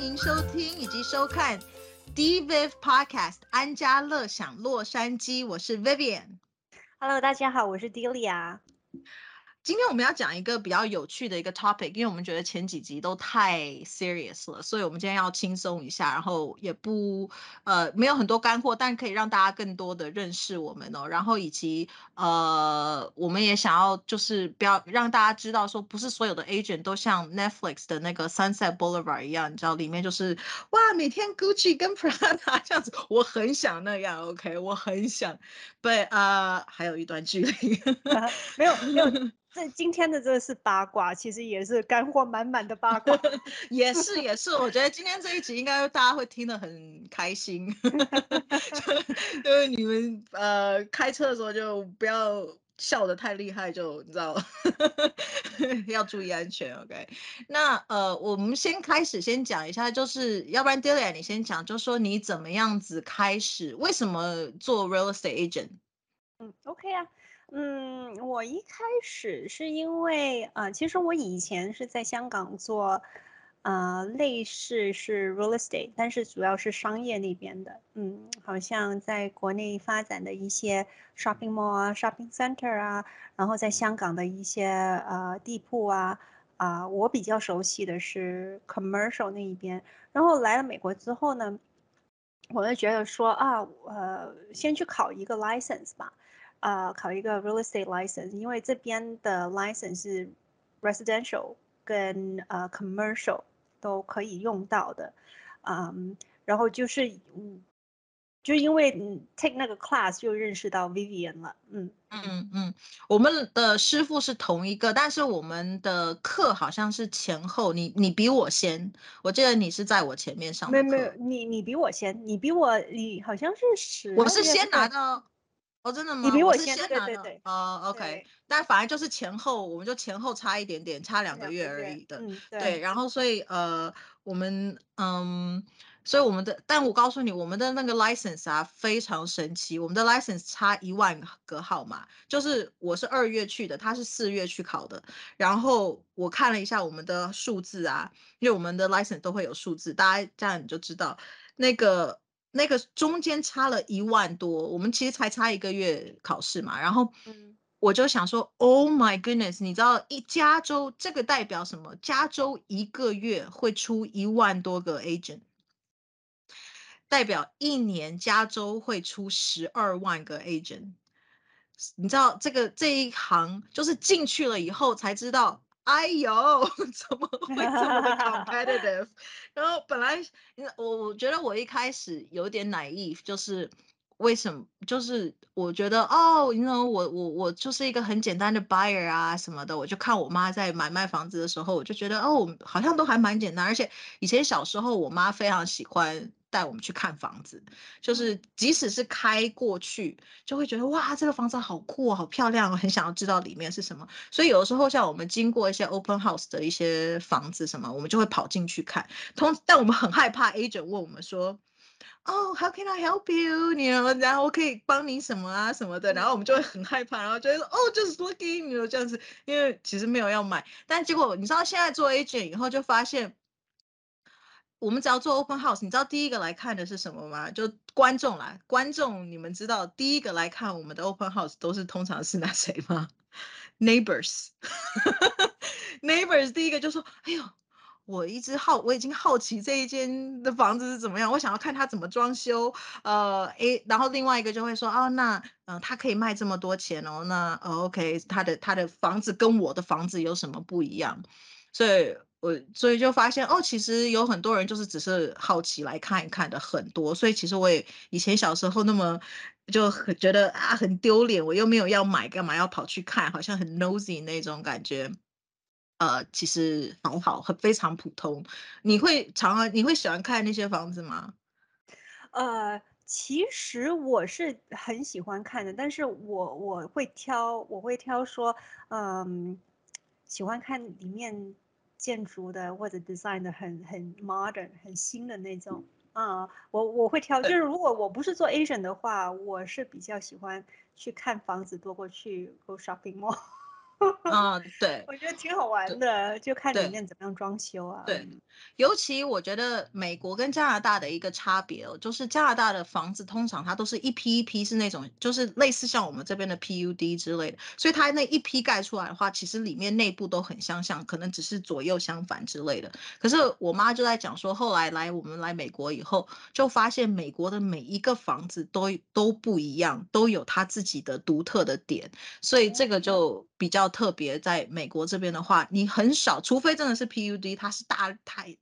欢迎收听以及收看 D Viv Podcast 安家乐享洛杉矶，我是 Vivian。Hello，大家好，我是 Dilia。今天我们要讲一个比较有趣的一个 topic，因为我们觉得前几集都太 serious 了，所以我们今天要轻松一下，然后也不呃没有很多干货，但可以让大家更多的认识我们哦。然后以及呃，我们也想要就是不要让大家知道说，不是所有的 agent 都像 Netflix 的那个 Sunset Boulevard 一样，你知道里面就是哇，每天 Gucci 跟 Prada 这样子，我很想那样，OK，我很想，but 呃还有一段距离，没 有没有，这今天的这个是八卦，其实也是干货满满的八卦。也是也是，我觉得今天这一集应该大家会听得很开心，就 就是你们呃开车的时候就不要笑得太厉害，就你知道要注意安全。OK，那呃我们先开始先讲一下，就是要不然 Delia 你先讲，就说你怎么样子开始，为什么做 real estate agent？嗯，OK 啊。嗯，我一开始是因为呃，其实我以前是在香港做，呃，类似是 real estate，但是主要是商业那边的。嗯，好像在国内发展的一些 shopping mall 啊、shopping center 啊，然后在香港的一些呃地铺啊，啊、我比较熟悉的是 commercial 那一边。然后来了美国之后呢，我就觉得说啊，呃，先去考一个 license 吧。啊，考一个 real estate license，因为这边的 license 是 residential 跟呃 commercial 都可以用到的，嗯，然后就是嗯，就因为嗯 take 那个 class 就认识到 Vivian 了，嗯嗯嗯，我们的师傅是同一个，但是我们的课好像是前后，你你比我先，我记得你是在我前面上的没有没有，，你你比我先，你比我你好像是十，我是先拿到。哦，真的吗？你比我是先对对对哦，OK，但反而就是前后，我们就前后差一点点，差两个月而已的。嗯，对，然后所以呃，我们嗯，所以我们的，但我告诉你，我们的那个 license 啊非常神奇，我们的 license 差一万个号码，就是我是二月去的，他是四月去考的，然后我看了一下我们的数字啊，因为我们的 license 都会有数字，大家这样你就知道那个。那个中间差了一万多，我们其实才差一个月考试嘛，然后嗯我就想说，Oh my goodness，你知道一加州这个代表什么？加州一个月会出一万多个 agent，代表一年加州会出十二万个 agent。你知道这个这一行就是进去了以后才知道，哎呦，怎么会这么的 competitive？然后本来我我觉得我一开始有点 naive，就是为什么？就是我觉得哦，你 know 我我我就是一个很简单的 buyer 啊什么的，我就看我妈在买卖房子的时候，我就觉得哦，好像都还蛮简单，而且以前小时候我妈非常喜欢。带我们去看房子，就是即使是开过去，就会觉得哇，这个房子好酷哦，好漂亮哦，很想要知道里面是什么。所以有的时候像我们经过一些 open house 的一些房子什么，我们就会跑进去看。通，但我们很害怕 agent 问我们说。哦、h o w can I help you？你然后我可以帮你什么啊什么的，然后我们就会很害怕，然后就会说哦，just looking，你这样子，因为其实没有要买，但结果你知道现在做 agent 以后就发现，我们只要做 open house，你知道第一个来看的是什么吗？就观众啦，观众你们知道第一个来看我们的 open house 都是通常是那谁吗？Neighbors，neighbors 第一个就说，哎呦。我一直好，我已经好奇这一间的房子是怎么样，我想要看它怎么装修。呃，诶，然后另外一个就会说，哦，那嗯、呃，它可以卖这么多钱哦，那呃，OK，他的他的房子跟我的房子有什么不一样？所以我所以就发现，哦，其实有很多人就是只是好奇来看一看的很多，所以其实我也以前小时候那么就很觉得啊很丢脸，我又没有要买，干嘛要跑去看，好像很 nosy 那种感觉。呃，其实很好，很非常普通。你会常常你会喜欢看那些房子吗？呃，其实我是很喜欢看的，但是我我会挑，我会挑说，嗯，喜欢看里面建筑的或者 design 的很很 modern 很新的那种。啊、我我会挑，就是如果我不是做 Asian 的话，我是比较喜欢去看房子多过去 go shopping mall。嗯，对，我觉得挺好玩的，就看里面怎么样装修啊。对嗯尤其我觉得美国跟加拿大的一个差别哦，就是加拿大的房子通常它都是一批一批是那种，就是类似像我们这边的 PUD 之类的，所以它那一批盖出来的话，其实里面内部都很相像，可能只是左右相反之类的。可是我妈就在讲说，后来来我们来美国以后，就发现美国的每一个房子都都不一样，都有它自己的独特的点，所以这个就比较特别。在美国这边的话，你很少，除非真的是 PUD，它是大台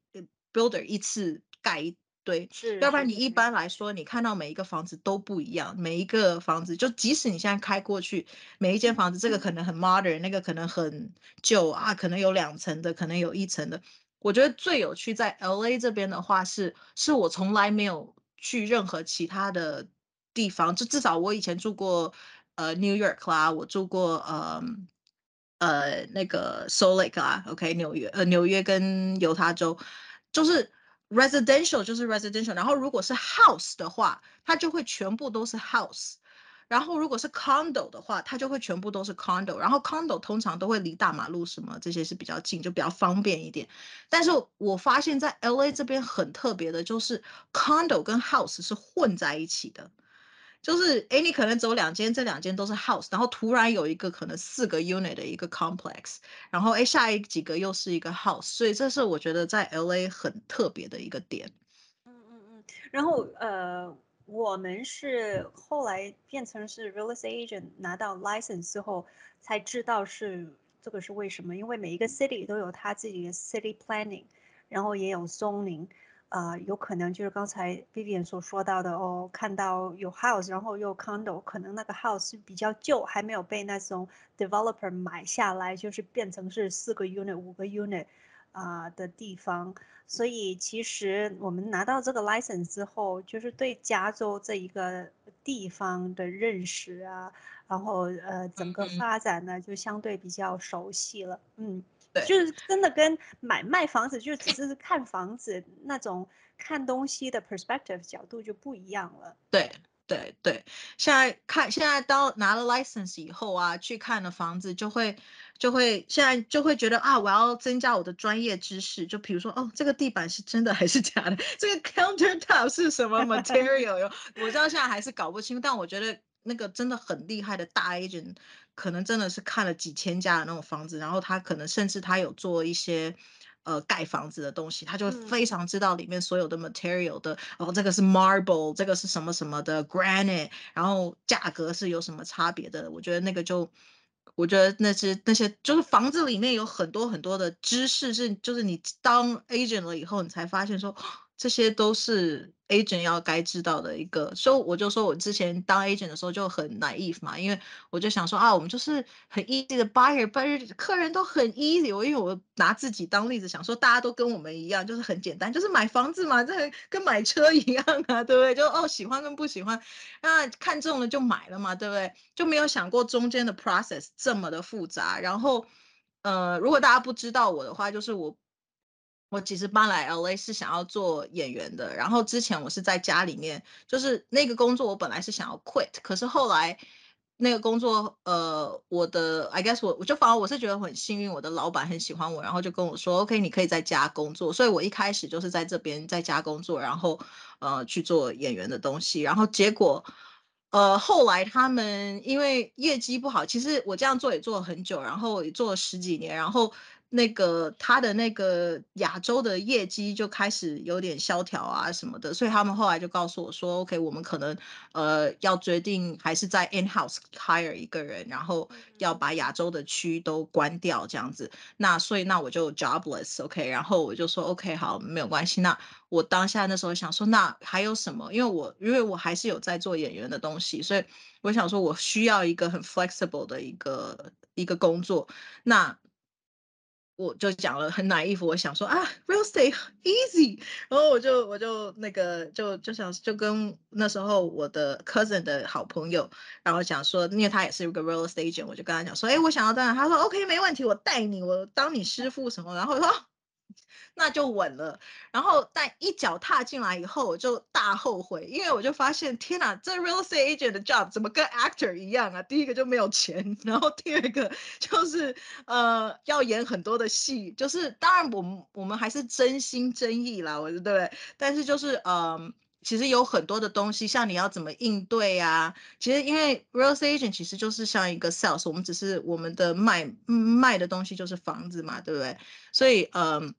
builder 一次盖一堆，是，要不然你一般来说，你看到每一个房子都不一样，每一个房子就即使你现在开过去，每一间房子这个可能很 modern，那个可能很旧啊，可能有两层的，可能有一层的。我觉得最有趣在 LA 这边的话是，是我从来没有去任何其他的地方，就至少我以前住过呃 New York 啦，我住过呃呃那个 s o l Lake 啦，OK 纽约呃纽约跟犹他州，就是 residential 就是 residential，然后如果是 house 的话，它就会全部都是 house。然后如果是 condo 的话，它就会全部都是 condo，然后 condo 通常都会离大马路什么这些是比较近，就比较方便一点。但是我发现，在 LA 这边很特别的，就是 condo 跟 house 是混在一起的。就是哎，你可能走两间，这两间都是 house，然后突然有一个可能四个 unit 的一个 complex，然后哎下一几个又是一个 house，所以这是我觉得在 LA 很特别的一个点。嗯嗯嗯，然后呃，我们是后来变成是 real estate agent，拿到 license 之后才知道是这个是为什么，因为每一个 city 都有它自己的 city planning，然后也有 zoning，呃，有可能就是刚才 Vivian 所说到的哦，看到有 house，然后又 condo，可能那个 house 比较旧，还没有被那种 developer 买下来，就是变成是四个 unit、五个 unit 啊、的地方。所以其实我们拿到这个 license 之后，就是对加州这一个地方的认识啊，然后呃整个嗯发展呢就相对比较熟悉了。嗯，对就是真的跟买卖房子就只是看房子那种看东西的 perspective 角度就不一样了。对对对，现在看现在当拿了 license 以后啊，去看了房子就会就会现在就会觉得啊，我要增加我的专业知识。就比如说哦，这个地板是真的还是假的？这个 countertop 是什么 material？哟我知道现在还是搞不清，但我觉得那个真的很厉害的大 agent，可能真的是看了几千家的那种房子，然后他可能甚至他有做一些。呃，盖房子的东西，他就非常知道里面所有的 material 的，哦，这个是 marble，这个是什么什么的 granite，然后价格是有什么差别的？我觉得那个就，我觉得那些那些就是房子里面有很多很多的知识是，就是你当 agent 了以后，你才发现说这些都是 agent 要该知道的一个。所以我就说我之前当 agent 的时候就很 naive 嘛，因为我就想说啊，我们就是很 easy 的 buyer，but 客人都很 easy。我因为我拿自己当例子，想说大家都跟我们一样，就是很简单，就是买房子嘛，这跟买车一样啊，对不对？就哦喜欢跟不喜欢，那看中了就买了嘛，对不对？就没有想过中间的 process 这么的复杂。然后，呃，如果大家不知道我的话，就是我。我其实搬来 LA 是想要做演员的，然后之前我是在家里面，就是那个工作我本来是想要 quit，可是后来那个工作，呃，我的 I guess 我我就反而我是觉得很幸运，我的老板很喜欢我，然后就跟我说 OK，你可以在家工作，所以我一开始就是在这边在家工作，然后呃去做演员的东西，然后结果。呃，后来他们因为业绩不好，其实我这样做也做了很久，然后也做了十几年，然后那个他的那个亚洲的业绩就开始有点萧条啊什么的，所以他们后来就告诉我说，OK，我们可能呃要决定还是在 in house hire 一个人，然后要把亚洲的区都关掉这样子。那所以那我就 jobless，OK，、然后我就说 OK 好，没有关系。那我当下那时候想说，那还有什么？因为我因为我还是有在做演员的东西，所以我想说我需要一个很 flexible 的一个一个工作。那我就讲了很买衣服我想说啊，real estate easy，然后我就我就那个就就想就跟那时候我的 cousin 的好朋友，然后讲说，因为他也是一个 real estate agent，我就跟他讲说，哎，我想要当然，他说 OK 没问题，我带你，我当你师傅什么，然后我说。那就稳了。然后，但一脚踏进来以后，我就大后悔，因为我就发现，天哪，这 real estate agent 的 job 怎么跟 actor 一样啊？第一个就没有钱，然后第二个就是呃要演很多的戏，就是当然我们我们还是真心真意啦，我觉得对？但是就是嗯。其实有很多的东西，像你要怎么应对啊？其实因为 real estate agent 其实就是像一个 sales，我们只是我们的卖卖的东西就是房子嘛，对不对？所以，嗯，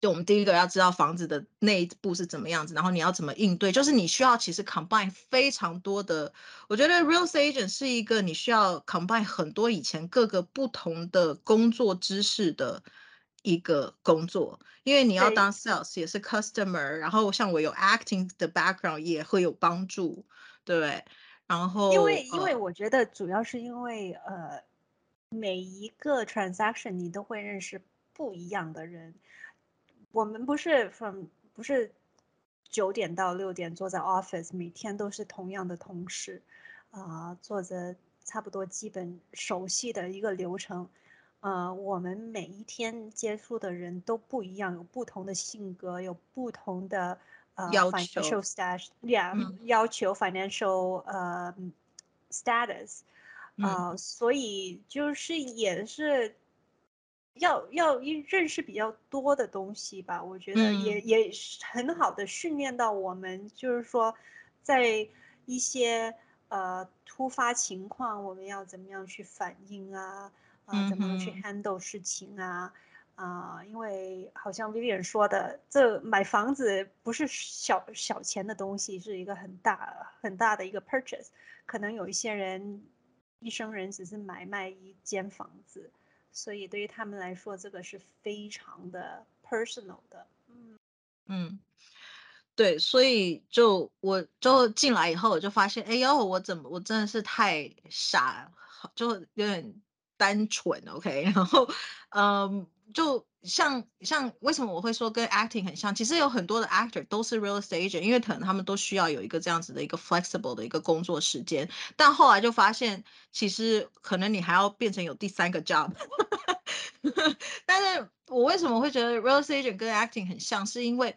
就我们第一个要知道房子的内部是怎么样子，然后你要怎么应对，就是你需要其实 combine 非常多的。我觉得 real estate agent 是一个你需要 combine 很多以前各个不同的工作知识的。一个工作，因为你要当 sales 也是 customer，然后像我有 acting 的 background 也会有帮助，对不对？然后因为因为我觉得主要是因为呃每一个 transaction 你都会认识不一样的人，我们不是 from 不是九点到六点坐在 office，每天都是同样的同事啊，做着差不多基本熟悉的一个流程。呃，我们每一天接触的人都不一样，有不同的性格，有不同的呃 financial status，yeah，要求 financial 呃 status，啊，所以就是也是要要认识比较多的东西吧。我觉得也也很好的训练到我们，就是说在一些呃突发情况，我们要怎么样去反应啊。啊，怎么样去 handle 事情啊？啊，因为好像 Vivian 说的，这买房子不是小小钱的东西，是一个很大很大的一个 purchase。可能有一些人一生人只是买卖一间房子，所以对于他们来说，这个是非常的 personal 的。嗯嗯，对，所以就我就进来以后，我就发现，哎呦，我怎么我真的是太傻，就有点。单纯，OK，然后，嗯，就像像为什么我会说跟 acting 很像？其实有很多的 actor 都是 real estate agent，因为可能他们都需要有一个这样子的一个 flexible 的一个工作时间。但后来就发现，其实可能你还要变成有第三个 job。但是我为什么会觉得 real estate agent 跟 acting 很像？是因为，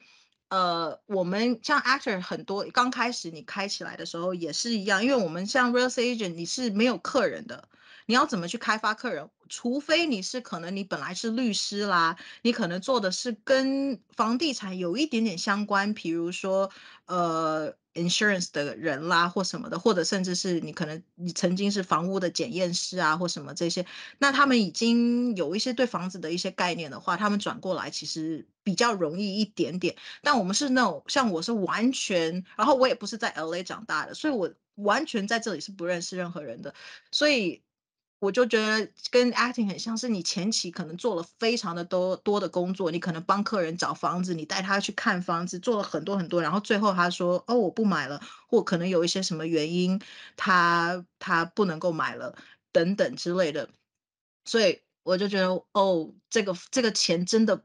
呃，我们像 actor 很多刚开始你开起来的时候也是一样，因为我们像 real estate agent 你是没有客人的。你要怎么去开发客人？除非你是可能你本来是律师啦，你可能做的是跟房地产有一点点相关，比如说呃 insurance 的人啦或什么的，或者甚至是你可能你曾经是房屋的检验师啊或什么这些，那他们已经有一些对房子的一些概念的话，他们转过来其实比较容易一点点。但我们是那种像我是完全，然后我也不是在 LA 长大的，所以我完全在这里是不认识任何人的，所以。我就觉得跟 acting 很像，是你前期可能做了非常的多多的工作，你可能帮客人找房子，你带他去看房子，做了很多很多，然后最后他说哦我不买了，或可能有一些什么原因，他他不能够买了等等之类的，所以我就觉得哦这个这个钱真的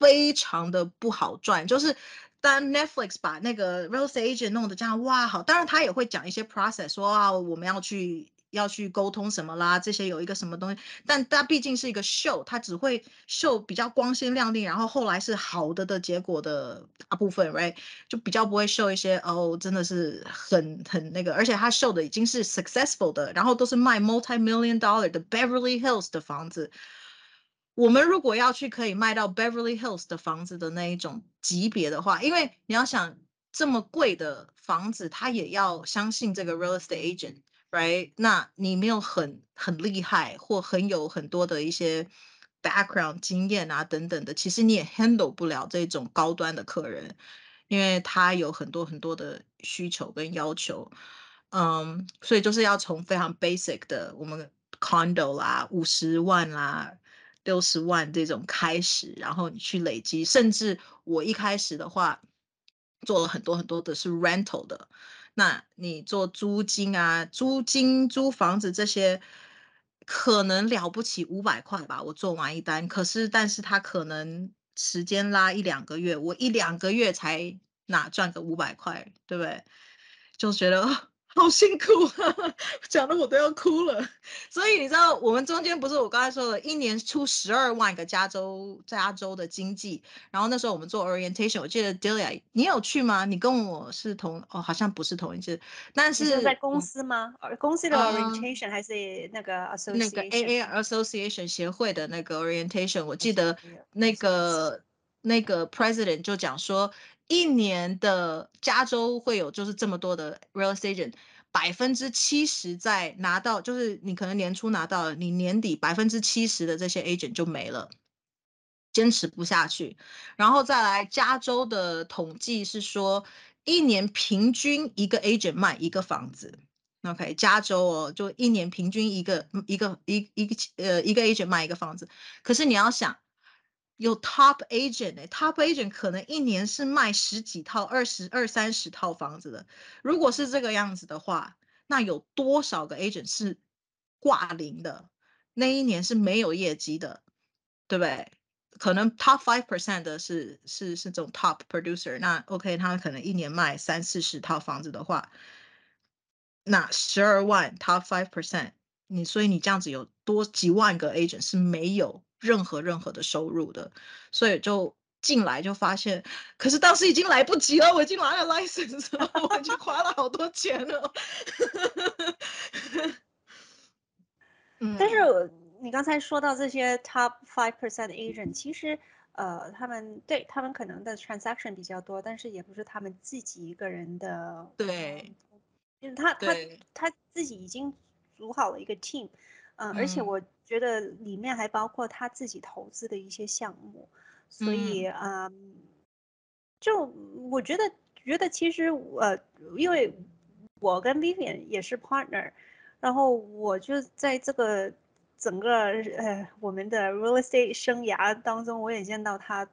非常的不好赚，就是当 Netflix 把那个 real estate agent 弄得这样哇好，当然他也会讲一些 process 说啊我们要去。要去沟通什么啦？这些有一个什么东西，但它毕竟是一个秀，它只会秀比较光鲜亮丽，然后后来是好的的结果的大部分，right？就比较不会秀一些哦，真的是很很那个，而且它秀的已经是 successful 的，然后都是卖 multi-million dollar 的 Beverly Hills 的房子。我们如果要去可以卖到 Beverly Hills 的房子的那一种级别的话，因为你要想这么贵的房子，他也要相信这个 real estate agent。right？那你没有很很厉害或很有很多的一些 background 经验啊等等的，其实你也 handle 不了这种高端的客人，因为他有很多很多的需求跟要求。嗯，所以就是要从非常 basic 的我们 condo 啦，五十万啦、六十万这种开始，然后你去累积，甚至我一开始的话做了很多很多的是 rental 的。那你做租金啊，租金租房子这些，可能了不起五百块吧，我做完一单。可是，但是他可能时间拉一两个月，我一两个月才哪赚个五百块，对不对？就觉得好辛苦啊，讲的我都要哭了。所以你知道，我们中间不是我刚才说了，一年出十二万个加州加州的经济。然后那时候我们做 orientation，我记得 Delia，你有去吗？你跟我是同哦，好像不是同一次，但是在公司吗？公司的 orientation 还是那个 association？那个 AA association 协会的那个 orientation，我记得那个那个 president 就讲说。一年的加州会有就是这么多的 real estate agent，百分之七十在拿到，就是你可能年初拿到了，你年底百分之七十的这些 agent 就没了，坚持不下去。然后再来加州的统计是说，一年平均一个 agent 卖一个房子。OK，加州哦，就一年平均一个一个一一个呃一个 agent 卖一个房子。可是你要想。有 top agent 哎，top agent 可能一年是卖十几套、二十二三十套房子的。如果是这个样子的话，那有多少个 agent 是挂零的？那一年是没有业绩的，对不对？可能 top five percent 的是是是这种 top producer。那 OK，他可能一年卖三四十套房子的话，那十二万 top five percent，你所以你这样子有多几万个 agent 是没有。任何任何的收入的，所以就进来就发现，可是当时已经来不及了，我已经拿了 license 了，我已经花了好多钱了。但是你刚才说到这些 top five percent agent，其实呃，他们对他们可能的 transaction 比较多，但是也不是他们自己一个人的。对，就是他他他自己已经组好了一个 team。嗯，而且我觉得里面还包括他自己投资的一些项目，所以啊，就我觉得觉得其实呃，因为我跟 Vivian 也是 partner，然后我就在这个整个呃我们的 real estate 生涯当中，我也见到他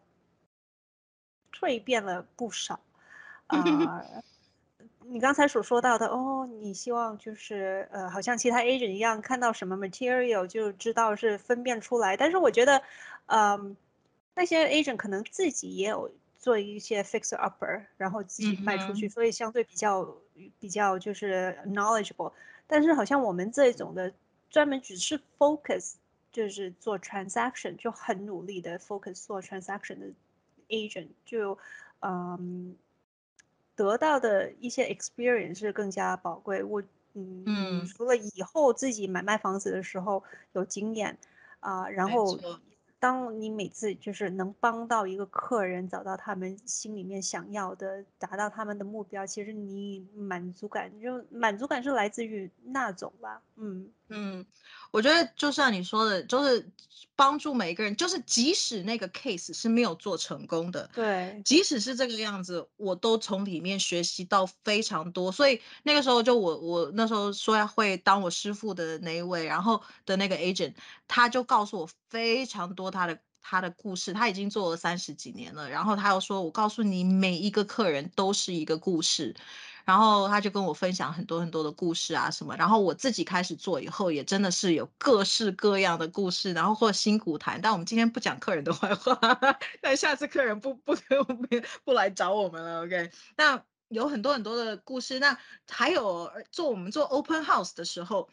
蜕变了不少 啊。你刚才所说到的哦，你希望就是呃，好像其他 agent 一样，看到什么 material 就知道是分辨出来。但是我觉得，嗯，那些 agent 可能自己也有做一些 fixer upper，然后自己卖出去，所以相对比较比较就是 knowledgeable。但是好像我们这种的专门只是 focus，就是做 transaction 就很努力的 focus 做 transaction 的 agent，就嗯。得到的一些 experience 是更加宝贵。我嗯，除了以后自己买卖房子的时候有经验啊，然后当你每次就是能帮到一个客人找到他们心里面想要的，达到他们的目标，其实你满足感就满足感是来自于那种吧。嗯嗯，我觉得就像你说的，就是。帮助每一个人，就是即使那个 case 是没有做成功的，对，即使是这个样子，我都从里面学习到非常多。所以那个时候就我我那时候说要会当我师傅的那一位，然后的那个 agent，他就告诉我非常多他的他的故事。他已经做了三十几年了，然后他又说，我告诉你，每一个客人都是一个故事。然后他就跟我分享很多很多的故事啊什么，然后我自己开始做以后，也真的是有各式各样的故事，然后或辛苦谈。但我们今天不讲客人的坏话，但下次客人不不不不来找我们了，OK？那有很多很多的故事，那还有做我们做 open house 的时候，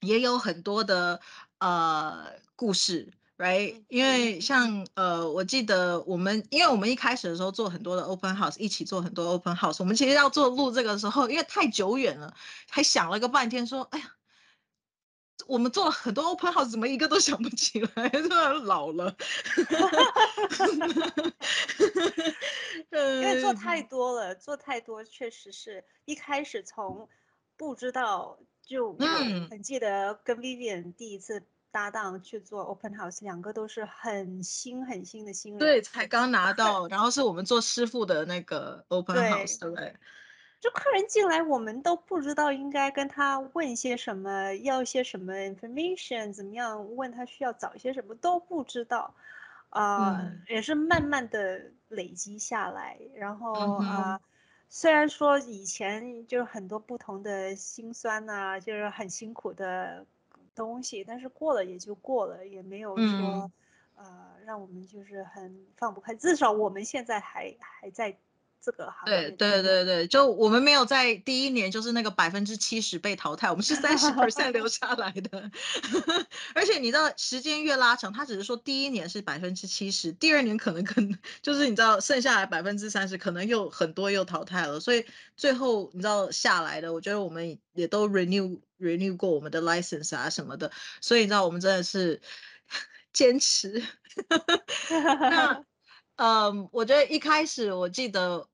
也有很多的呃故事。Right，因为像呃，我记得我们，因为我们一开始的时候做很多的 open house，一起做很多 open house。我们其实要做录这个时候，因为太久远了，还想了个半天，说，哎呀，我们做了很多 open house，怎么一个都想不起来？真的老了。因为做太多了，做太多，确实是一开始从不知道就很记得跟 Vivian 第一次。搭档去做 open house，两个都是很新很新的新人，对，才刚拿到，然后是我们做师傅的那个 open house，对，就客人进来，我们都不知道应该跟他问些什么，要些什么 information，怎么样问他需要找一些什么都不知道，啊，也是慢慢的累积下来，然后啊，虽然说以前就是很多不同的辛酸呐，就是很辛苦的。东西，但是过了也就过了，也没有说，呃，让我们就是很放不开。至少我们现在还还在这个行业。对对对对，就我们没有在第一年就是那个百分之七十被淘汰，我们是三十 percent 留下来的。而且你知道，时间越拉长，他只是说第一年是百分之七十，第二年可能可能 就是你知道剩下来百分之三十，可能又很多又淘汰了。所以最后你知道下来的，我觉得我们也都 renew renew 过我们的 license 啊什么的。所以你知道，我们真的是坚持。那。嗯，我觉得一开始我记得，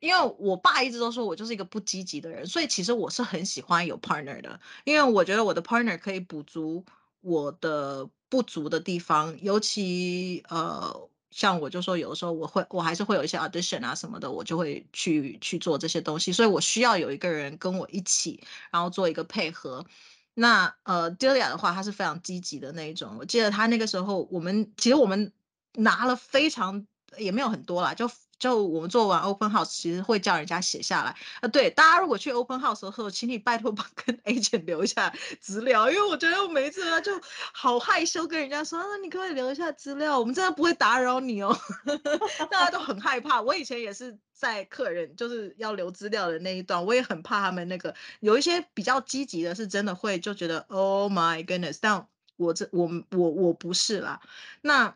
因为我爸一直都说我就是一个不积极的人，所以其实我是很喜欢有 partner 的，因为我觉得我的 partner 可以补足我的不足的地方，尤其呃，像我就说有的时候我会我还是会有一些 audition 啊什么的，我就会去去做这些东西，所以我需要有一个人跟我一起，然后做一个配合。那呃，Delia 的话，他是非常积极的那一种，我记得他那个时候，我们其实我们拿了非常。也没有很多啦，就就我们做完 open house，其实会叫人家写下来啊。对，大家如果去 open house 的时候，请你拜托 帮跟 agent 留下资料，因为我觉得我每一次就好害羞跟人家说那，你可以留一下资料，我们真的不会打扰你哦。大家都很害怕，我以前也是在客人就是要留资料的那一段，我也很怕他们那个有一些比较积极的，是真的会就觉得 oh my goodness，但我这我我我不是啦，那。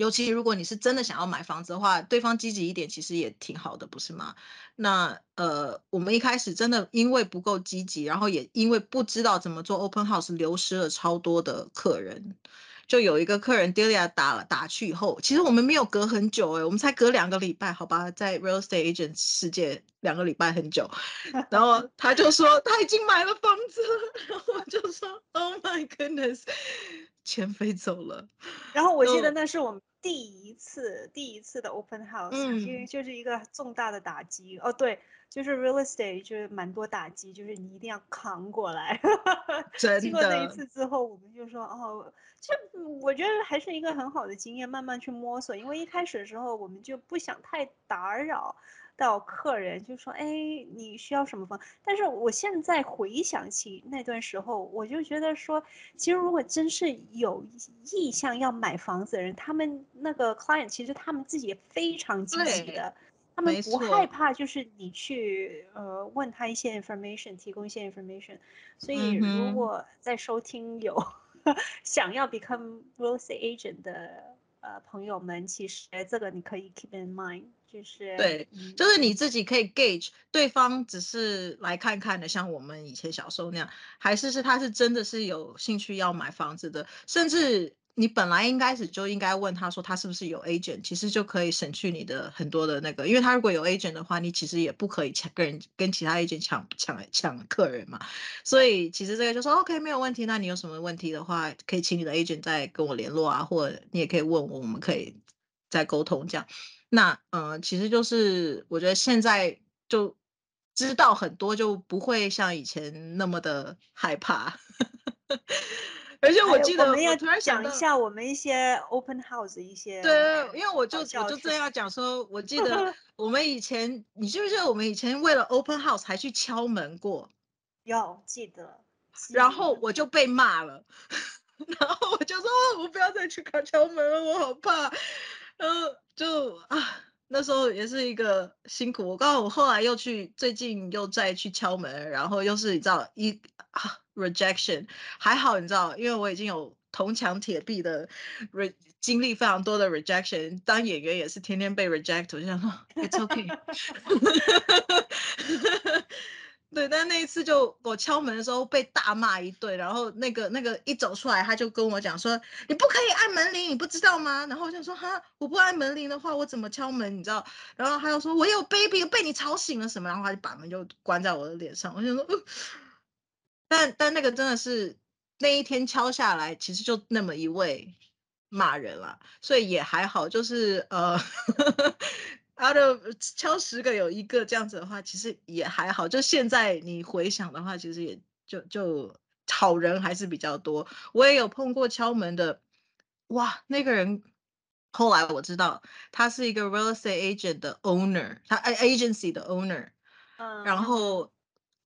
尤其如果你是真的想要买房子的话，对方积极一点，其实也挺好的，不是吗？那呃，我们一开始真的因为不够积极，然后也因为不知道怎么做 open house，流失了超多的客人。就有一个客人 Delia 打了打去以后，其实我们没有隔很久哎，我们才隔两个礼拜，好吧，在 real estate agent 世界两个礼拜很久。然后他就说他已经买了房子，然后我就说 Oh my goodness，钱飞走了。然后我记得那是我们。第一次，第一次的 open house，因为就是一个重大的打击哦，对，就是 real estate 就是蛮多打击，就是你一定要扛过来。经过那一次之后，我们就说哦，这我觉得还是一个很好的经验，慢慢去摸索。因为一开始的时候，我们就不想太打扰。到客人就说：“哎，你需要什么房？”但是我现在回想起那段时候，我就觉得说，其实如果真是有意向要买房子的人，他们那个 client 其实他们自己也非常积极的，他们不害怕，就是你去呃问他一些 information，提供一些 information。所以如果在收听有 想要 become real estate agent 的呃朋友们，其实这个你可以 keep in mind。就是对，就是你自己可以 gauge 对方只是来看看的，像我们以前小时候那样，还是是他是真的是有兴趣要买房子的，甚至你本来应该是就应该问他说他是不是有 agent，其实就可以省去你的很多的那个，因为他如果有 agent 的话，你其实也不可以抢跟人跟其他 agent 抢抢抢客人嘛，所以其实这个就说 OK 没有问题，那你有什么问题的话，可以请你的 agent 再跟我联络啊，或者你也可以问我，我们可以再沟通这样。那嗯，其实就是我觉得现在就知道很多，就不会像以前那么的害怕。而且我记得，我们要突然想一下我们一些 open house 一些。对，因为我就我就这样讲说，我记得 我们以前，你记不记得我们以前为了 open house 还去敲门过？有记得。然后我就被骂了，然后我就说，我不要再去敲敲门了，我好怕。然后就啊，那时候也是一个辛苦。我刚好我后来又去，最近又再去敲门，然后又是你知道一啊 rejection，还好你知道，因为我已经有铜墙铁壁的 re 经历非常多的 rejection，当演员也是天天被 reject，我就想说 it's okay。对，但那一次就我敲门的时候被大骂一顿，然后那个那个一走出来，他就跟我讲说：“你不可以按门铃，你不知道吗？”然后我就说：“哈，我不按门铃的话，我怎么敲门？你知道？”然后他又说：“我有 baby，被你吵醒了什么？”然后他就把门就关在我的脸上。我就说：“但但那个真的是那一天敲下来，其实就那么一位骂人了，所以也还好，就是呃。”他的敲十个有一个这样子的话，其实也还好。就现在你回想的话，其实也就就好人还是比较多。我也有碰过敲门的，哇，那个人后来我知道他是一个 real estate agent 的 owner，他 agency 的 owner。嗯。然后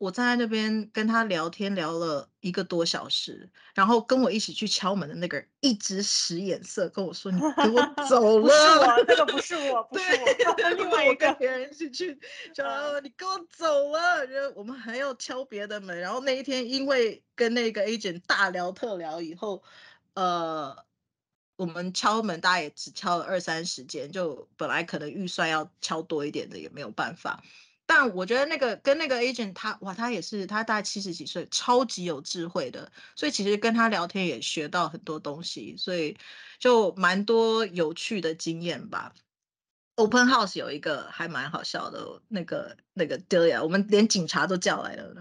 我站在那边跟他聊天聊了一个多小时，然后跟我一起去敲门的那个人一直使眼色跟我说：“你给我 走了。”不是我，那个不是我，不是我，另外一个别人一起去，说你给我走了。然后我们还要敲别的门。然后那一天因为跟那个 agent 大聊特聊以后，呃，我们敲门大概也只敲了二三十间，就本来可能预算要敲多一点的也没有办法。但我觉得那个跟那个 agent 他哇，他也是他大概七十几岁，超级有智慧的，所以其实跟他聊天也学到很多东西，所以就蛮多有趣的经验吧。Open House 有一个还蛮好笑的，那个那个 Delia，我们连警察都叫来了。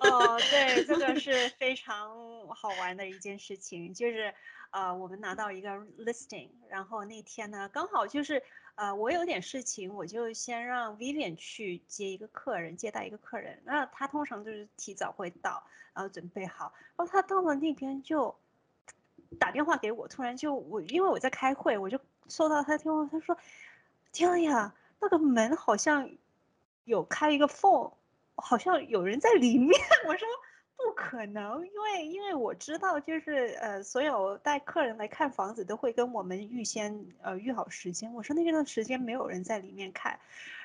哦，对，这个是非常好玩的一件事情，就是呃，我们拿到一个 listing，然后那天呢刚好就是。呃，我有点事情，我就先让 Vivian 去接一个客人，接待一个客人。那他通常就是提早会到，然后准备好。然后他到了那边就打电话给我，突然就我因为我在开会，我就收到他的电话，他说：“天呀，那个门好像有开一个缝，好像有人在里面。”我说。不可能，因为因为我知道，就是呃，所有带客人来看房子都会跟我们预先呃预好时间。我说那段时间没有人在里面看，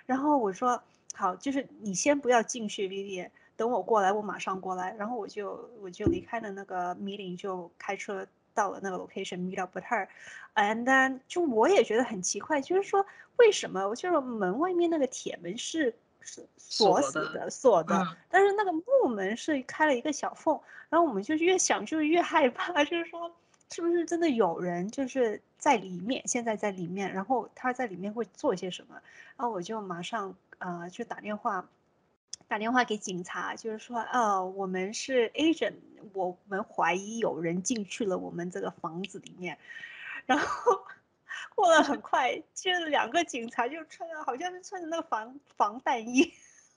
然后我说好，就是你先不要进去，Vivi，等我过来，我马上过来。然后我就我就离开了那个 meeting，就开车到了那个 location meet up with her，and then 就我也觉得很奇怪，就是说为什么就是门外面那个铁门是。是锁死的，锁的，但是那个木门是开了一个小缝，然后我们就越想就越害怕，就是说是不是真的有人就是在里面，现在在里面，然后他在里面会做些什么？然后我就马上呃就打电话，打电话给警察，就是说呃我们是 agent，我们怀疑有人进去了我们这个房子里面，然后。过了很快，就是两个警察就穿着，好像是穿着那个防防弹衣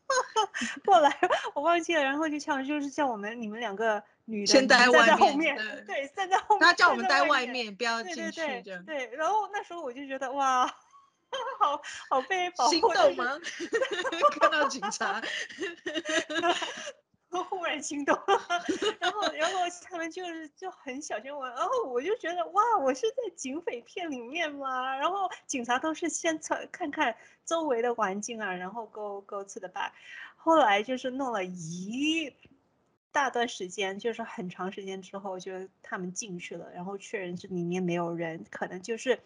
过来，我忘记了。然后就像就是叫我们你们两个女的先待外面，对，站在后面。他叫我们待外面，不要进去。对对对对。然后那时候我就觉得哇，好好被保护。心动吗？看到警察。我忽然心动了，然后然后他们就是就很小心我，然后我就觉得哇，我是在警匪片里面吗？然后警察都是先测看看周围的环境啊，然后 go go to the back。后来就是弄了一大段时间，就是很长时间之后，就他们进去了，然后确认是里面没有人，可能就是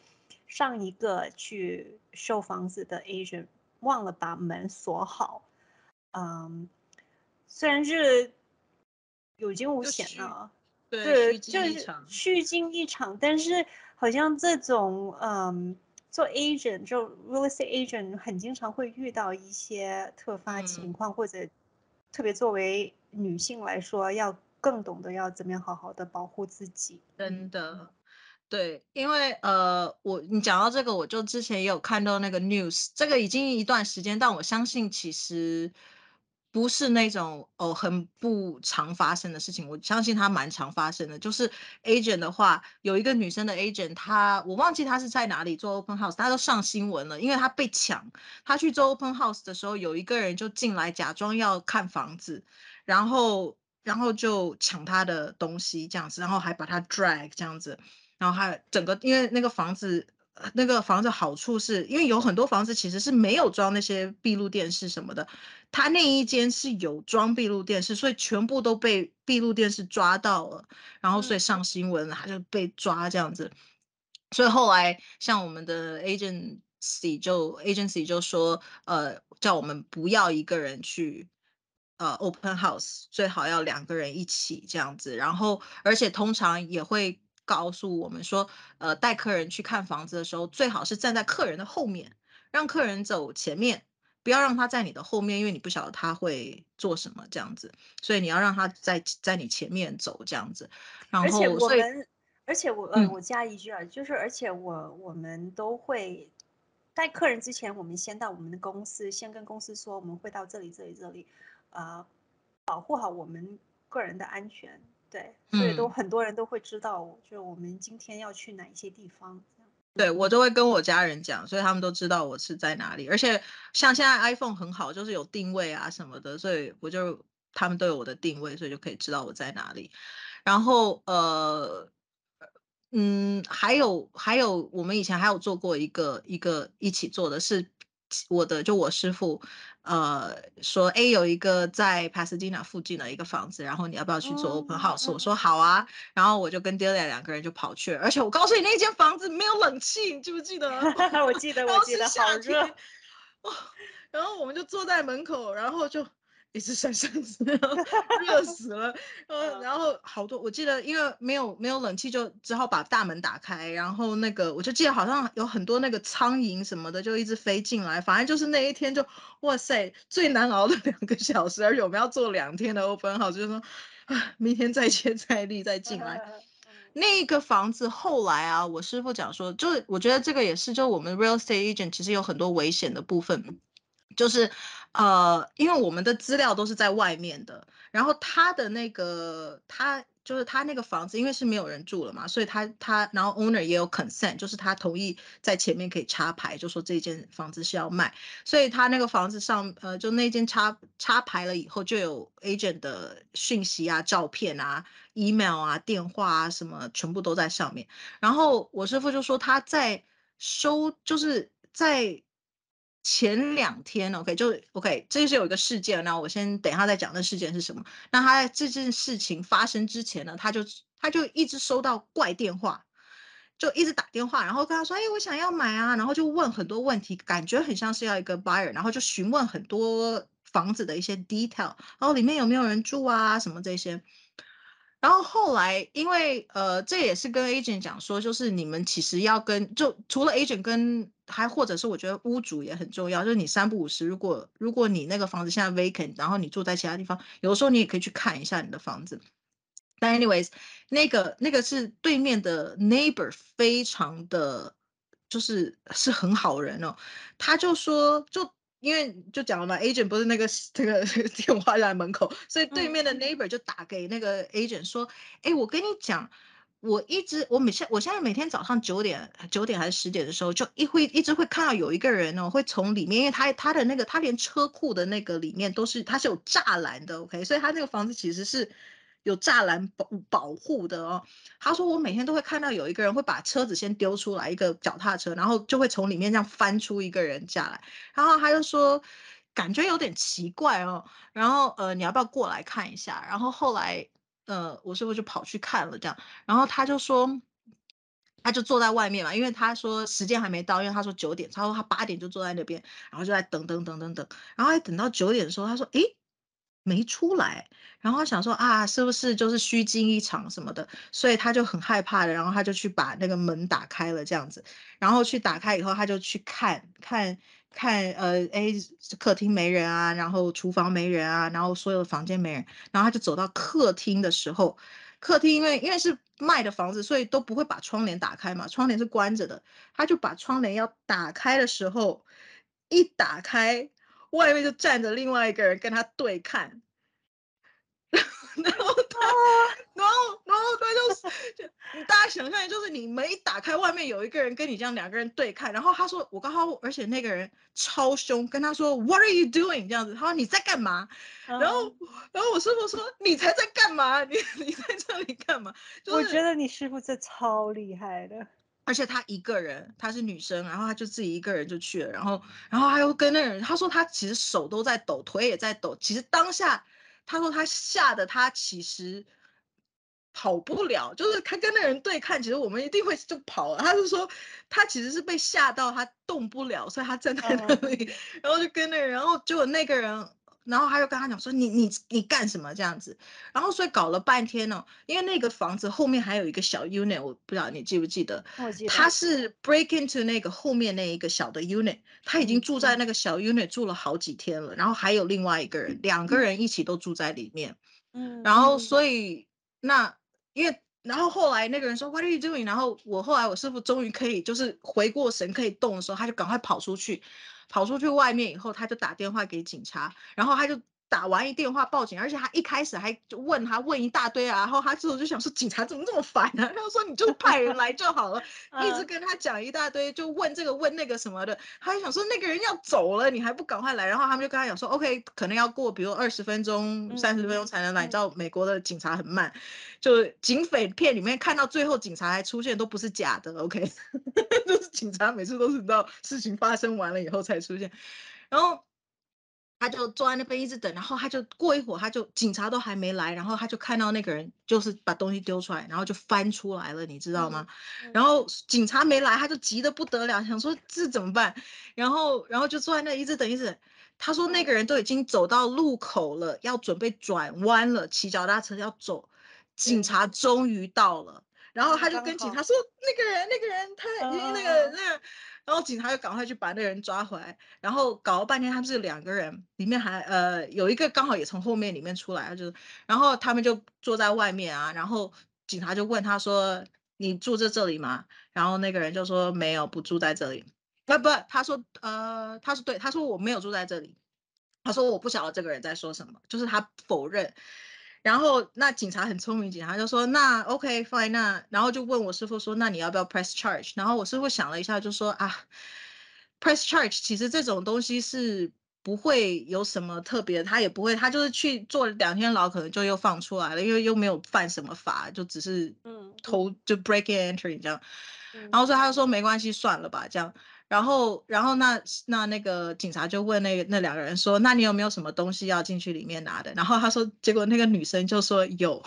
上一个去收房子的 agent 忘了把门锁好，嗯。虽然是有惊无险的，对，就是虚惊一场，但是好像这种嗯，做 agent 就 real estate agent 很经常会遇到一些突发情况，或者特别作为女性来说，要更懂得要怎么样好好的保护自己。真的，对，因为呃，我你讲到这个，我就之前也有看到那个 news，这个已经一段时间，但我相信其实。不是那种哦很不常发生的事情，我相信它蛮常发生的。就是 agent 的话，有一个女生的 agent，她我忘记她是在哪里做 open house，她都上新闻了，因为她被抢。她去做 open house 的时候，有一个人就进来假装要看房子，然后然后就抢她的东西这样子，然后还把她 drag 这样子，然后还整个因为那个房子。那个房子好处是因为有很多房子其实是没有装那些闭路电视什么的，他那一间是有装闭路电视，所以全部都被闭路电视抓到了，然后所以上新闻了，他就被抓这样子。所以后来像我们的 agency 就 agency 就说，呃，叫我们不要一个人去，呃，open house，最好要两个人一起这样子，然后而且通常也会。告诉我们说，呃，带客人去看房子的时候，最好是站在客人的后面，让客人走前面，不要让他在你的后面，因为你不晓得他会做什么这样子，所以你要让他在在你前面走这样子。然后，我们，而且我，呃，我加一句啊，就是而且我我们都会带客人之前，我们先到我们的公司，先跟公司说我们会到这里这里这里，呃，保护好我们个人的安全。对，所以都很多人都会知道，就我们今天要去哪一些地方。对我都会跟我家人讲，所以他们都知道我是在哪里。而且像现在 iPhone 很好，就是有定位啊什么的，所以我就他们都有我的定位，所以就可以知道我在哪里。然后呃，嗯，还有还有，我们以前还有做过一个一个一起做的是我的，就我师傅呃说，哎，有一个在 Pasadena 附近的一个房子，然后你要不要去做 open house？我说好啊，然后我就跟 Delia 两个人就跑去了，而且我告诉你，那间房子没有冷气，你记不记得？我记得，我记得，好热。然后我们就坐在门口，然后就。一直扇扇子，热死了。嗯，然后好多，我记得因为没有没有冷气，就只好把大门打开。然后那个我就记得好像有很多那个苍蝇什么的，就一直飞进来。反正就是那一天就哇塞，最难熬的两个小时。而且我们要做两天的 open house，就是说啊，明天再接再厉再进来。那个房子后来啊，我师傅讲说，就是我觉得这个也是，就我们 real estate agent 其实有很多危险的部分。就是，呃，因为我们的资料都是在外面的，然后他的那个他就是他那个房子，因为是没有人住了嘛，所以他他然后 owner 也有 consent，就是他同意在前面可以插牌，就说这间房子是要卖，所以他那个房子上，呃，就那间插插牌了以后，就有 agent 的讯息啊、照片啊、email 啊、电话啊什么，全部都在上面。然后我师傅就说他在收，就是在。前两天，OK，就 OK，这是有一个事件，那我先等一下再讲那事件是什么。那他在这件事情发生之前呢，他就他就一直收到怪电话，就一直打电话，然后跟他说，哎，我想要买啊，然后就问很多问题，感觉很像是要一个 buyer，然后就询问很多房子的一些 detail，然后里面有没有人住啊，什么这些。然后后来，因为呃，这也是跟 agent 讲说，就是你们其实要跟，就除了 agent 跟，还或者是我觉得屋主也很重要，就是你三不五时，如果如果你那个房子现在 vacant，然后你住在其他地方，有的时候你也可以去看一下你的房子。但 anyways，那个那个是对面的 neighbor，非常的，就是是很好人哦，他就说就。因为就讲了嘛，agent 不是那个这个电话在门口，所以对面的 neighbor 就打给那个 agent 说：“哎，我跟你讲，我一直我每现我现在每天早上九点九点还是十点的时候，就一会一直会看到有一个人哦，会从里面，因为他他的那个他连车库的那个里面都是他是有栅栏的，OK，所以他那个房子其实是。”有栅栏保保护的哦。他说我每天都会看到有一个人会把车子先丢出来，一个脚踏车，然后就会从里面这样翻出一个人下来。然后他就说感觉有点奇怪哦。然后呃你要不要过来看一下？然后后来呃我师傅就跑去看了这样。然后他就说他就坐在外面嘛，因为他说时间还没到，因为他说九点，他说他八点就坐在那边，然后就在等等等等等。然后还等到九点的时候，他说诶。没出来，然后想说啊，是不是就是虚惊一场什么的，所以他就很害怕的，然后他就去把那个门打开了，这样子，然后去打开以后，他就去看看看，呃，哎，客厅没人啊，然后厨房没人啊，然后所有的房间没人，然后他就走到客厅的时候，客厅因为因为是卖的房子，所以都不会把窗帘打开嘛，窗帘是关着的，他就把窗帘要打开的时候，一打开。外面就站着另外一个人跟他对看，然后他，然后然后他就是就，大家想象就是你门一打开，外面有一个人跟你这样两个人对看，然后他说我刚好，而且那个人超凶，跟他说 What are you doing 这样子，他说你在干嘛？然后然后我师傅说你才在干嘛？你你在这里干嘛？我觉得你师傅这超厉害的。而且她一个人，她是女生，然后她就自己一个人就去了，然后，然后她又跟那个人，她说她其实手都在抖，腿也在抖。其实当下，她说她吓得她其实跑不了，就是她跟那个人对看，其实我们一定会就跑了。她是说她其实是被吓到，她动不了，所以她站在那里，然后就跟那个人，然后结果那个人。然后他又跟他讲说你你你干什么？这样子，然后所以搞了半天呢，因为那个房子后面还有一个小 unit，我不知道你记不记得，他是。break into 那个后面那一个小的 unit，他已经住在那个小 unit 住了好几天了，然后还有另外一个人，两个人一起都住在里面，嗯，然后所以那因为然后后来那个人说 What are you doing？然后我后来我师傅终于可以就是回过神可以动的时候，他就赶快跑出去。跑出去外面以后，他就打电话给警察，然后他就打完一电话报警，而且他一开始还就问他问一大堆啊，然后他之后就想说警察怎么这么烦呢、他就说你就派人来就好了，一直嗯跟他讲一大堆，就问这个问那个什么的，他就想说那个人要走了，你还不赶快来？然后他们就跟他讲说，OK，可能要过比如二十分钟、嗯三十分钟才能来。嗯你知道美国的警察很慢，就警匪片里面看到最后警察还出现都不是假的，OK，就是警察每次都是到事情发生完了以后才出现，然后。他就坐在那边一直等，然后他就过一会儿，他就警察都还没来，然后他就看到那个人就是把东西丢出来，然后就翻出来了，你知道吗？嗯然后警察没来，他就急得不得了，想说这怎么办？然后，然后就坐在那一直等，一直等。他说那个人都已经走到路口了，要准备转弯了，骑脚踏车要走，警察终于到了。然后他就跟警察说：“那个人，那个人，他已经那个那个。”然后警察就赶快去把那人抓回来。然后搞了半天，他们是两个人，里面还呃有一个刚好也从后面里面出来，就是然后他们就坐在外面啊，然后警察就问他说：“你住在这里吗？”然后那个人就说：“没有，不住在这里。”啊不，他说呃，他说对，他说我没有住在这里。他说我不晓得这个人在说什么，就是他否认。然后那警察很聪明，警察就说那 OK fine 那，然后就问我师傅说那你要不要 press charge？然后我师傅想了一下就说啊，press charge 其实这种东西是不会有什么特别，他也不会，他就是去坐两天牢，可能就又放出来了，因为又没有犯什么法，就只是嗯偷就 break in entry 这样。嗯然后所以他就说没关系，算了吧，这样。然后，然后那那那个警察就问那个那两个人说，那你有没有什么东西要进去里面拿的？然后他说，结果那个女生就说有，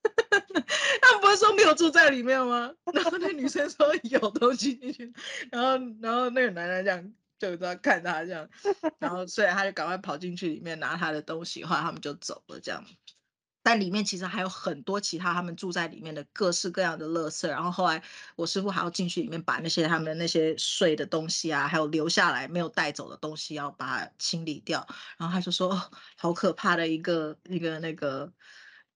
他们不是说没有住在里面吗？然后那女生说有东西进去，然后然后那个男人这样就在看他这样，然后所以他就赶快跑进去里面拿他的东西，后来他们就走了这样。但里面其实还有很多其他他们住在里面的各式各样的垃圾，然后后来我师傅还要进去里面把那些他们那些碎的东西啊，还有留下来没有带走的东西要把它清理掉。然后他就说，哦，好可怕的一个一个那个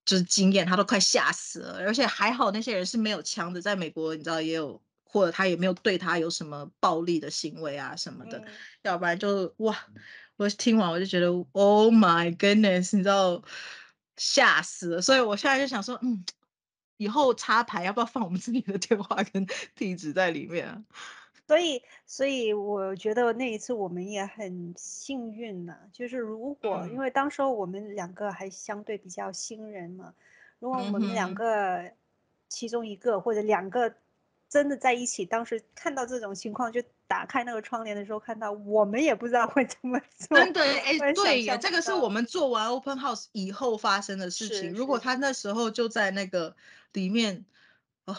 就是经验，他都快吓死了。而且还好那些人是没有枪的，在美国你知道也有，或者他也没有对他有什么暴力的行为啊什么的，嗯要不然就哇，我听完我就觉得 Oh my goodness，你知道吓死了。所以我现在就想说，嗯，以后插牌要不要放我们自己的电话跟地址在里面啊？所以，所以我觉得那一次我们也很幸运呢、就是如果因嗯为当时候我们两个还相对比较新人嘛，如果我嗯们两个其中一个或者两个真的在一起，当时看到这种情况，就打开那个窗帘的时候看到，我们也不知道会怎么做。真的，哎、对呀，这个是我们做完 open house 以后发生的事情。如果他那时候就在那个里面，哦，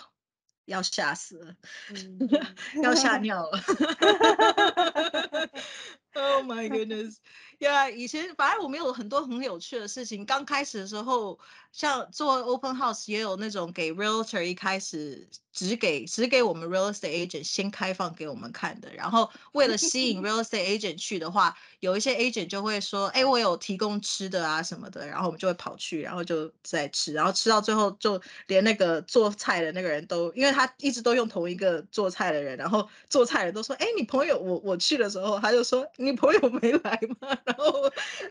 要吓死了，嗯，要吓尿了。Oh my goodness！呀、以前反正我们有很多很有趣的事情。刚开始的时候，像做 open house 也有那种给 realtor 一开始只给只给我们 real estate agent 先开放给我们看的。然后为了吸引 real estate agent 去的话，有一些 agent 就会说：“哎，我有提供吃的啊什么的。”然后我们就会跑去，然后就再吃，然后吃到最后就连那个做菜的那个人都，因为他一直都用同一个做菜的人，然后做菜的人都说：“哎，你朋友我我去的时候，他就说你朋友没来吗？” 然后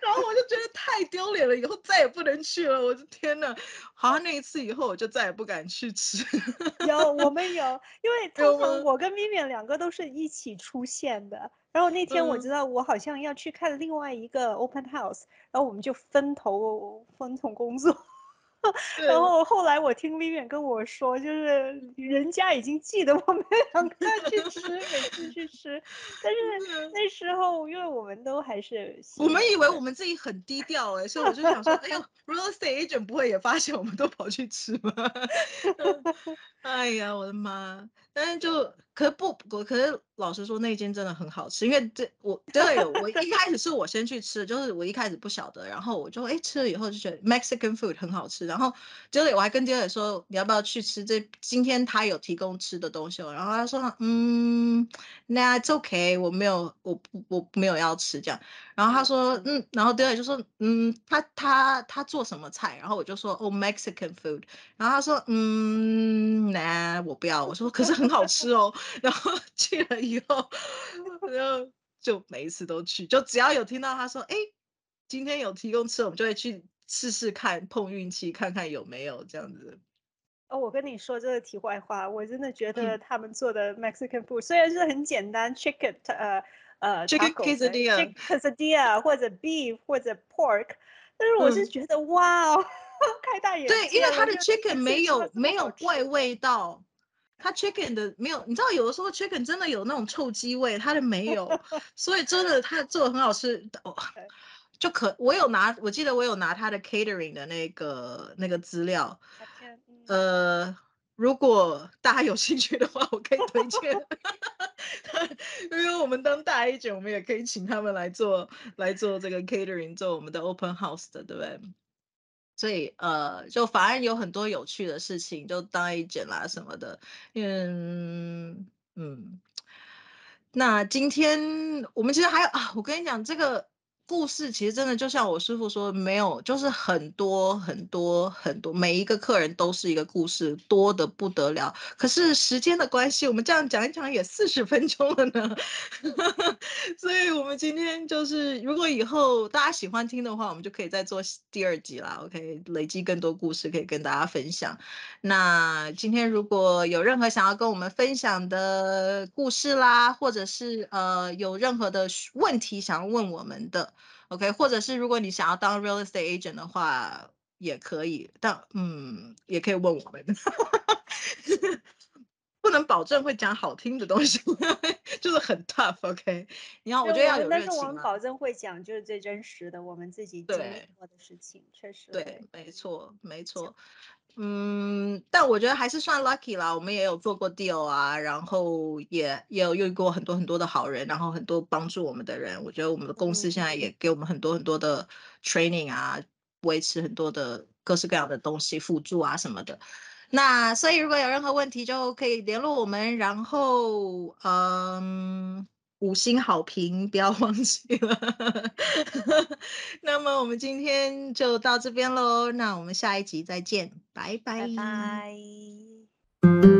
然后我就觉得太丢脸了，以后再也不能去了。我的天呐，好像那一次以后我就再也不敢去吃。有，我们有，因为有吗通常我跟 Vivian 两个都是一起出现的。然后那天我嗯知道我好像要去看另外一个 open house，然后我们就分头分头工作。然后后来我听 Vivian 跟我说，就是人家已经记得我们 两个要去吃，每次去吃。但是是那时候，因为我们都还是我们以为我们自己很低调哎、所以我就想说，哎呦，real estate agent 不会也发现我们都跑去吃吗？哎呀，我的妈！但是就可是不，我可是老实说，那间真的很好吃，因为这我 对我一开始是我先去吃的，就是我一开始不晓得，然后我就哎吃了以后就觉得 Mexican food 很好吃，然后杰磊我还跟杰磊说你要不要去吃这今天他有提供吃的东西哦，然后他说嗯，那 it's okay，我没有我不我没有要吃这样，然后他说嗯，然后杰磊就说嗯，他他他做什么菜，然后我就说哦 Mexican food，然后他说嗯，那我不要，我说可是很好吃哦，然后 去了以后，然后就每一次都去，就只要有听到他说，哎，今天有提供吃，我们就会去试试看，碰运气看看有没有这样子。哦，我跟你说这个题外话，我真的觉得嗯他们做的 Mexican food 虽然是很简单，chicken 呃呃 Chicken taco 的 quesadilla chicken quesadilla 或者 beef 或者 pork，但是我是嗯。觉得哇哦，开大眼对，因为它的 chicken 没有没有怪味道，它 chicken 的没有，你知道有的时候 chicken 真的有那种臭鸡味，它的没有，所以真的它做的很好吃。哦，就可我有拿，我记得我有拿它的 catering 的那个那个资料，呃，如果大家有兴趣的话，我可以推荐。因为我们当大 A 卷，我们也可以请他们来做来做这个 catering，做我们的 open house 的，对不对？所以呃，就反而有很多有趣的事情，就当 A 卷啦什么的，嗯嗯。那今天我们其实还有啊，我跟你讲这个故事，其实真的就像我师傅说，没有，就是很多很多很多，每一个客人都是一个故事，多的不得了。可是时间的关系，我们这样讲一讲也四十分钟了呢，所以今天就是，如果以后大家喜欢听的话，我们就可以再做第二集啦。OK，累积更多故事可以跟大家分享。那今天如果有任何想要跟我们分享的故事啦，或者是呃有任何的问题想要问我们的，OK，或者是如果你想要当 real estate agent 的话，也可以，但嗯也可以问我们，不能保证会讲好听的东西，就是很 tough，OK，、你要我觉得要有但热情啊。是我们保证会讲就是最真实的，我们自己经历对过的事情，确实对，没错，没错。嗯，但我觉得还是算 lucky 啦。我们也有做过 deal 啊，然后也也有遇过很多很多的好人，然后很多帮助我们的人。我觉得我们的公司现在也给我们很多很多的 training 啊，维持很多的各式各样的东西辅助啊什么的。那所以如果有任何问题，就可以联络我们，然后嗯。五星好评，不要忘记了。那么我们今天就到这边喽，那我们下一集再见，拜拜。拜拜。